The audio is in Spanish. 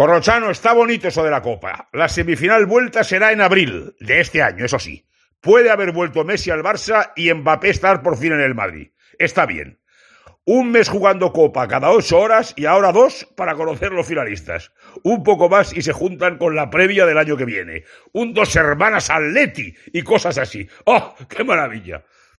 Corrochano, está bonito eso de la Copa. La semifinal vuelta será en abril de este año, eso sí. Puede haber vuelto Messi al Barça y Mbappé estar por fin en el Madrid. Está bien. Un mes jugando Copa cada ocho horas y ahora dos para conocer los finalistas. Un poco más y se juntan con la previa del año que viene. Un dos hermanas Atleti y cosas así. ¡Oh, qué maravilla!